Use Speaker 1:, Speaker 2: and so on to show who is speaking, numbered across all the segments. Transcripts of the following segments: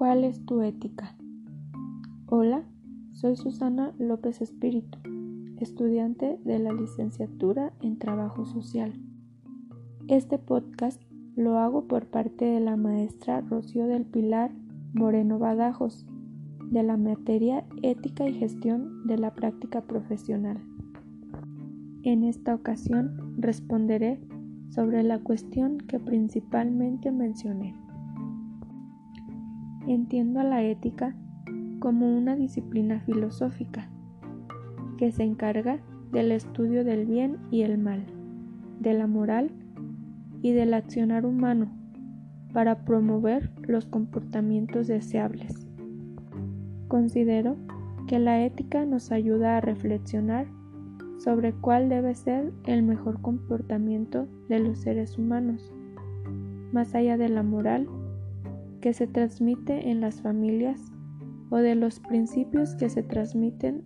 Speaker 1: ¿Cuál es tu ética? Hola, soy Susana López Espíritu, estudiante de la licenciatura en Trabajo Social. Este podcast lo hago por parte de la maestra Rocío del Pilar Moreno Badajos, de la materia Ética y Gestión de la Práctica Profesional. En esta ocasión responderé sobre la cuestión que principalmente mencioné. Entiendo a la ética como una disciplina filosófica que se encarga del estudio del bien y el mal, de la moral y del accionar humano para promover los comportamientos deseables. Considero que la ética nos ayuda a reflexionar sobre cuál debe ser el mejor comportamiento de los seres humanos, más allá de la moral que se transmite en las familias o de los principios que se transmiten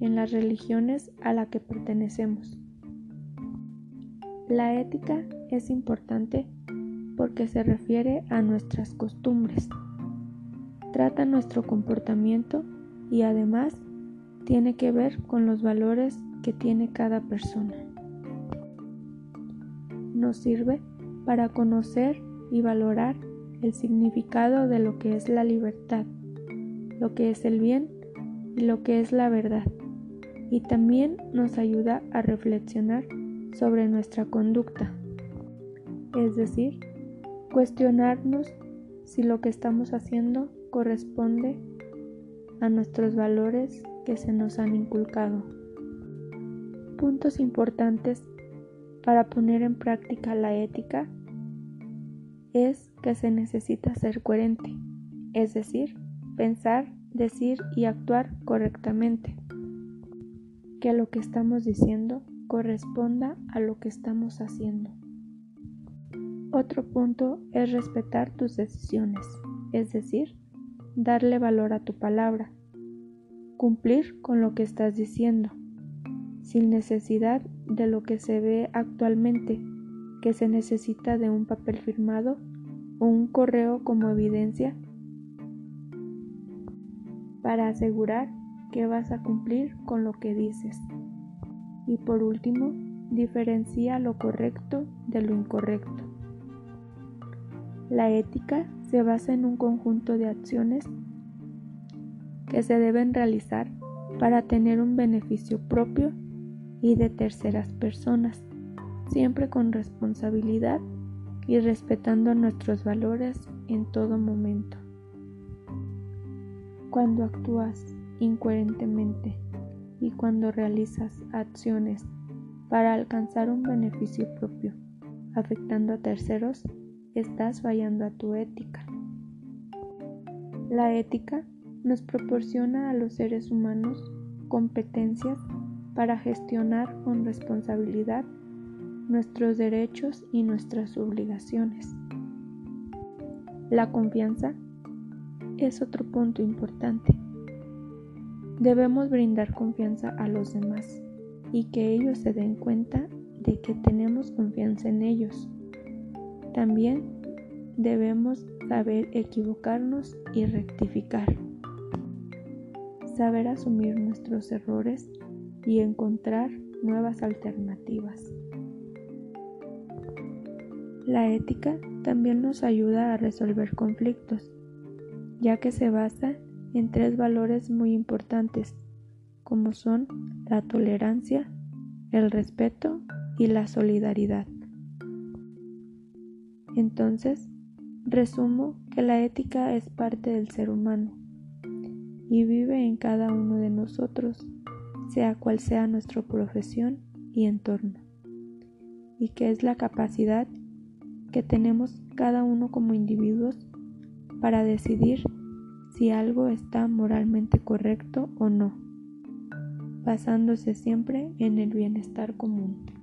Speaker 1: en las religiones a la que pertenecemos. La ética es importante porque se refiere a nuestras costumbres, trata nuestro comportamiento y además tiene que ver con los valores que tiene cada persona. Nos sirve para conocer y valorar el significado de lo que es la libertad, lo que es el bien y lo que es la verdad. Y también nos ayuda a reflexionar sobre nuestra conducta, es decir, cuestionarnos si lo que estamos haciendo corresponde a nuestros valores que se nos han inculcado. Puntos importantes para poner en práctica la ética es que se necesita ser coherente, es decir, pensar, decir y actuar correctamente. Que lo que estamos diciendo corresponda a lo que estamos haciendo. Otro punto es respetar tus decisiones, es decir, darle valor a tu palabra, cumplir con lo que estás diciendo, sin necesidad de lo que se ve actualmente que se necesita de un papel firmado o un correo como evidencia para asegurar que vas a cumplir con lo que dices. Y por último, diferencia lo correcto de lo incorrecto. La ética se basa en un conjunto de acciones que se deben realizar para tener un beneficio propio y de terceras personas siempre con responsabilidad y respetando nuestros valores en todo momento. Cuando actúas incoherentemente y cuando realizas acciones para alcanzar un beneficio propio, afectando a terceros, estás fallando a tu ética. La ética nos proporciona a los seres humanos competencias para gestionar con responsabilidad nuestros derechos y nuestras obligaciones. La confianza es otro punto importante. Debemos brindar confianza a los demás y que ellos se den cuenta de que tenemos confianza en ellos. También debemos saber equivocarnos y rectificar. Saber asumir nuestros errores y encontrar nuevas alternativas. La ética también nos ayuda a resolver conflictos, ya que se basa en tres valores muy importantes, como son la tolerancia, el respeto y la solidaridad. Entonces, resumo que la ética es parte del ser humano y vive en cada uno de nosotros, sea cual sea nuestra profesión y entorno, y que es la capacidad que tenemos cada uno como individuos para decidir si algo está moralmente correcto o no, basándose siempre en el bienestar común.